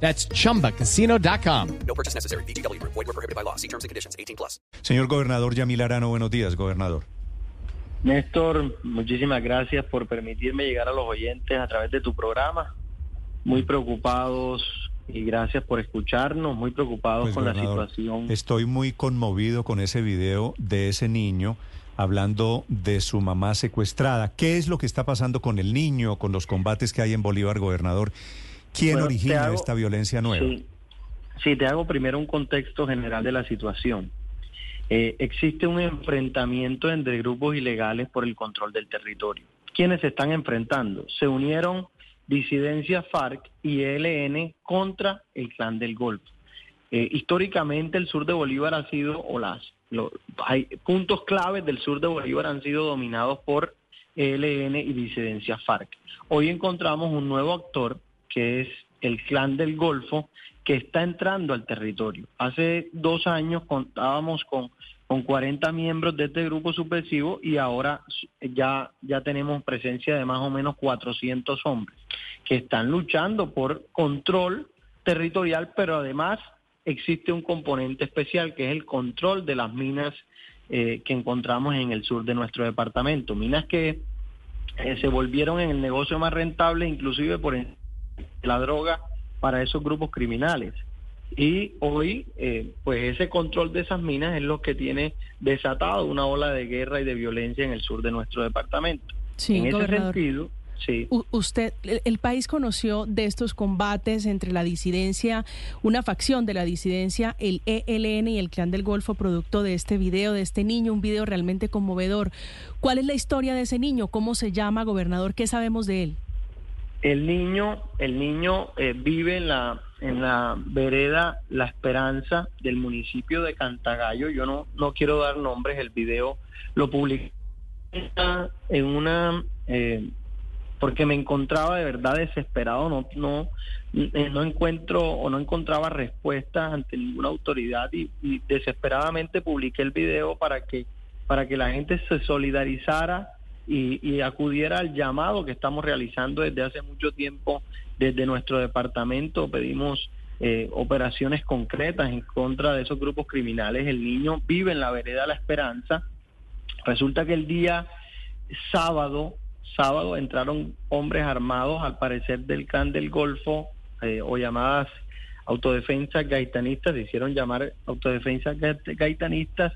That's chumbacasino.com. No purchase necessary. BGW. Void were prohibited by law. See terms and conditions. 18 plus. Señor gobernador Yamil Arano, buenos días, gobernador. Néstor, muchísimas gracias por permitirme llegar a los oyentes a través de tu programa. Muy preocupados y gracias por escucharnos, muy preocupados Pues, con la situación. Estoy muy conmovido con ese video de ese niño hablando de su mamá secuestrada. ¿Qué es lo que está pasando con el niño, con los combates que hay en Bolívar, gobernador? ¿Quién Bueno, origina hago- esta violencia nueva? Sí. Sí, te hago primero un contexto general de la situación. Eh, existe un enfrentamiento entre grupos ilegales por el control del territorio. ¿Quiénes se están enfrentando? Se unieron disidencia FARC y ELN contra el Clan del Golfo. Eh, históricamente el sur de Bolívar ha sido, o las hay puntos claves del sur de Bolívar han sido dominados por ELN y disidencia FARC. Hoy encontramos un nuevo actor que es el Clan del Golfo que está entrando al territorio. Hace dos años contábamos con, con 40 miembros de este grupo subversivo y ahora ya, ya tenemos presencia de más o menos 400 hombres que están luchando por control territorial, pero además existe un componente especial que es el control de las minas eh, que encontramos en el sur de nuestro departamento. Minas que eh, se volvieron en el negocio más rentable, inclusive por en- la droga para esos grupos criminales. Y hoy, eh, pues ese control de esas minas es lo que tiene desatado una ola de guerra y de violencia en el sur de nuestro departamento. Sí, en ese sentido, sí. U- Usted, el, el país conoció de estos combates entre la disidencia, una facción de la disidencia, el ELN y el Clan del Golfo, producto de este video, de este niño, un video realmente conmovedor. ¿Cuál es la historia de ese niño? ¿Cómo se llama, gobernador? ¿Qué sabemos de él? El niño, el niño eh, vive en la en la vereda La Esperanza del municipio de Cantagallo. Yo no no quiero dar nombres. El video lo publiqué en una eh, porque me encontraba de verdad desesperado. No no eh, no encuentro o no encontraba respuestas ante ninguna autoridad y, y desesperadamente publiqué el video para que para que la gente se solidarizara y, y acudiera al llamado que estamos realizando desde hace mucho tiempo desde nuestro departamento. Pedimos eh, operaciones concretas en contra de esos grupos criminales. El niño vive en la vereda La Esperanza. Resulta que el día sábado, sábado entraron hombres armados, al parecer del Clan del Golfo, eh, o llamadas autodefensas gaitanistas, se hicieron llamar autodefensas ga- gaitanistas,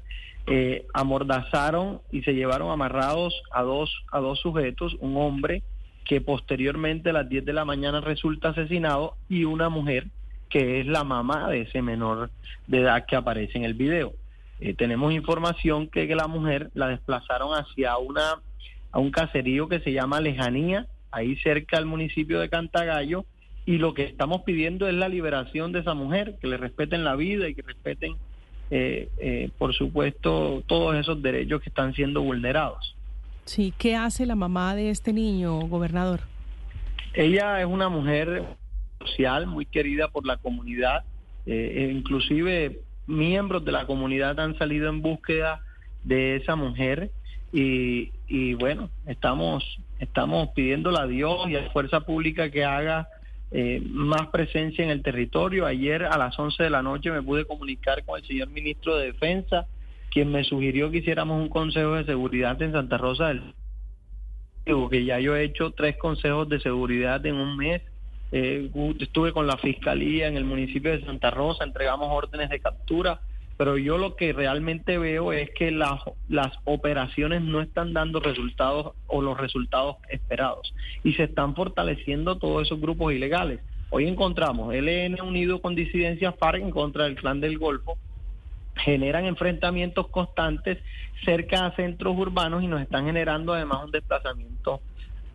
eh, amordazaron y se llevaron amarrados a dos, a dos sujetos, un hombre que posteriormente a las 10 de la mañana resulta asesinado y una mujer que es la mamá de ese menor de edad que aparece en el video. Eh, tenemos información que, la mujer la desplazaron hacia una a un caserío que se llama Lejanía, ahí cerca del municipio de Cantagallo, y lo que estamos pidiendo es la liberación de esa mujer, que le respeten la vida y que respeten, eh, eh, por supuesto, todos esos derechos que están siendo vulnerados. Sí, ¿qué hace la mamá de este niño, gobernador? Ella es una mujer social muy querida por la comunidad, eh, e inclusive miembros de la comunidad han salido en búsqueda de esa mujer y, y bueno, estamos, estamos pidiéndole a Dios y a la fuerza pública que haga eh, más presencia en el territorio. Ayer a las 11 de la noche me pude comunicar con el señor ministro de Defensa, quien me sugirió que hiciéramos un consejo de seguridad en Santa Rosa del que ya yo he hecho tres consejos de seguridad en un mes. Eh, estuve con la fiscalía en el municipio de Santa Rosa, entregamos órdenes de captura, pero yo lo que realmente veo es que las, las operaciones no están dando resultados o los resultados esperados y se están fortaleciendo todos esos grupos ilegales. Hoy encontramos LN unido con disidencia FARC en contra del clan del Golfo, generan enfrentamientos constantes cerca a centros urbanos y nos están generando además un desplazamiento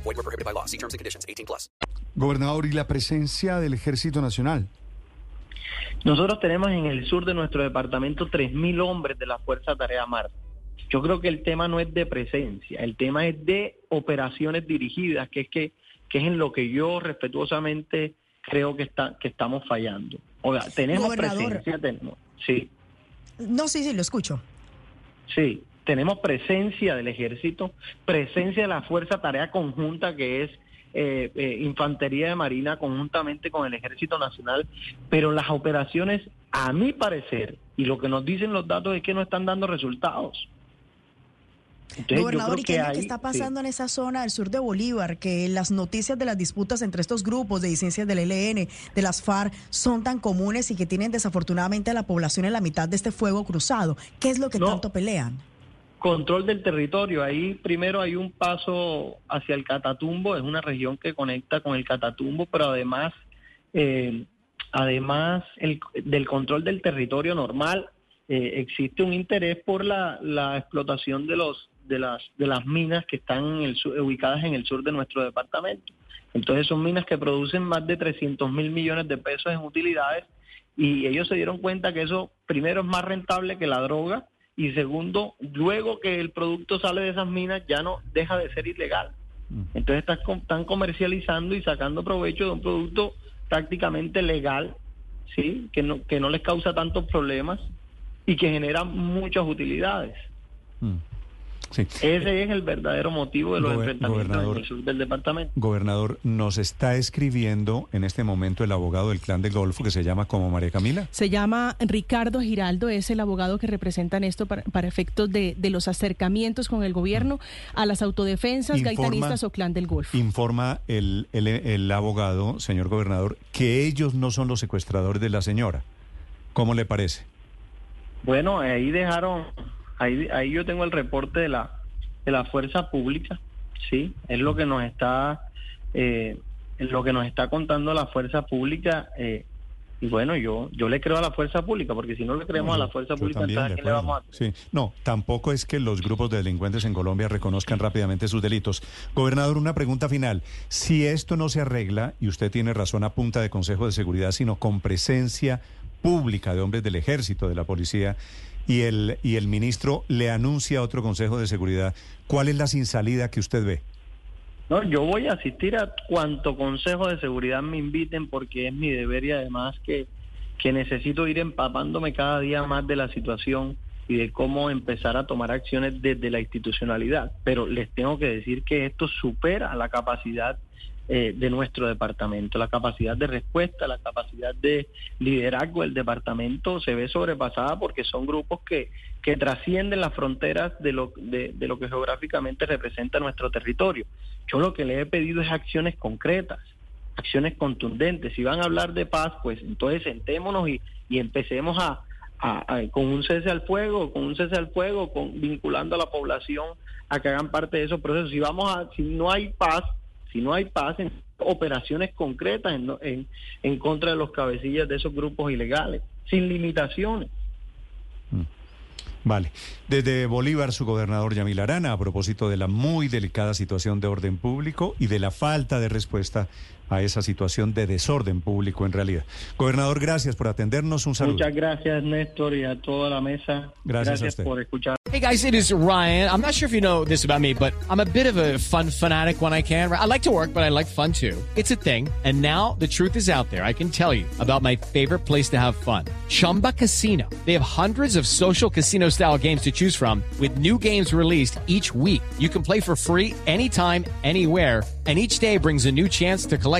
Group. Void were prohibited by law. See terms and conditions. 18 plus. Gobernador, y la presencia del Ejército Nacional. Nosotros tenemos en el sur de nuestro departamento 3.000 hombres de la Fuerza Tarea Mar. Yo creo que el tema no es de presencia, el tema es de operaciones dirigidas, que es que, que es en lo que yo respetuosamente creo que está que estamos fallando. O sea, tenemos Gobernador. presencia, tenemos, sí, No, sí, sí, lo escucho. sí, tenemos presencia del ejército, presencia de la fuerza tarea conjunta que es eh, eh, infantería de marina conjuntamente con el ejército nacional, pero las operaciones, a mi parecer, y lo que nos dicen los datos es que no están dando resultados. Entonces, Gobernador, ¿y qué es lo que está sí. pasando en esa zona del sur de Bolívar? Que las noticias de las disputas entre estos grupos de disidencias del ELN, de las FARC, son tan comunes y que tienen desafortunadamente a la población en la mitad de este fuego cruzado. ¿Qué es lo que No. tanto pelean? Control del territorio. Ahí primero hay un paso hacia el Catatumbo, es una región que conecta con el Catatumbo, pero además, eh, además el- del control del territorio normal, eh, existe un interés por la, la explotación de los de las de las minas que están en el sur- ubicadas en el sur de nuestro departamento. Entonces son minas que producen más de 300 mil millones de pesos en utilidades y ellos se dieron cuenta que eso primero es más rentable que la droga y segundo, luego que el producto sale de esas minas ya no deja de ser ilegal. Entonces están, com- están comercializando y sacando provecho de un producto prácticamente legal, sí, que no que no les causa tantos problemas y que genera muchas utilidades. Mm. Sí. Ese es el verdadero motivo de los Gober- enfrentamientos gobernador. en el sur del departamento. Gobernador, nos está escribiendo en este momento el abogado del Clan del Golfo que se llama como María Camila. Se llama Ricardo Giraldo, es el abogado que representa en esto para, para efectos de, de los acercamientos con el gobierno a las autodefensas, Informa- gaitanistas o clan del Golfo. Informa el, el, el abogado, señor gobernador, que ellos no son los secuestradores de la señora. ¿Cómo le parece? Bueno, ahí dejaron, ahí, ahí yo tengo el reporte de la, de la fuerza pública, sí, es lo que nos está, eh, lo que nos está contando la fuerza pública, eh, y bueno, yo, yo le creo a la fuerza pública, porque si no le creemos a la fuerza pública, también, entonces ¿a quién le vamos a creer? Sí. No, tampoco es que los grupos de delincuentes en Colombia reconozcan rápidamente sus delitos. Gobernador, una pregunta final. Si esto no se arregla, y usted tiene razón a punta de Consejo de Seguridad, sino con presencia pública de hombres del ejército, de la policía, y el, y el ministro le anuncia otro Consejo de Seguridad, ¿cuál es la sin salida que usted ve? No, yo voy a asistir a cuanto consejo de seguridad me inviten porque es mi deber y además que, que necesito ir empapándome cada día más de la situación y de cómo empezar a tomar acciones desde la institucionalidad. Pero les tengo que decir que esto supera la capacidad eh, de nuestro departamento, la capacidad de respuesta, la capacidad de liderazgo del departamento se ve sobrepasada porque son grupos que, que trascienden las fronteras de lo, de, de lo que geográficamente representa nuestro territorio. Yo lo que le he pedido es acciones concretas, acciones contundentes. Si van a hablar de paz, pues entonces sentémonos y, y empecemos a, a- con un cese al fuego, con un cese al fuego, con, vinculando a la población a que hagan parte de esos procesos. Si vamos a, si no hay paz, si no hay paz, operaciones concretas en, en, en contra de los cabecillas de esos grupos ilegales, sin limitaciones. Vale. Desde Bolívar, su gobernador Yamil Arana, a propósito de la muy delicada situación de orden público y de la falta de respuesta a esa situación de desorden público en realidad. Gobernador, gracias por atendernos. Un saludo. Muchas gracias, Néstor, y a toda la mesa. Gracias a usted. por escuchar. Hey guys, it is Ryan. I'm not sure if you know this about me, but I'm a bit of a fun fanatic when I can. I like to work, but I like fun too. It's a thing. And now the truth is out there. I can tell you about my favorite place to have fun. Chumba Casino. They have hundreds of social casino style games to choose from with new games released each week. You can play for free anytime, anywhere and each day brings a new chance to collect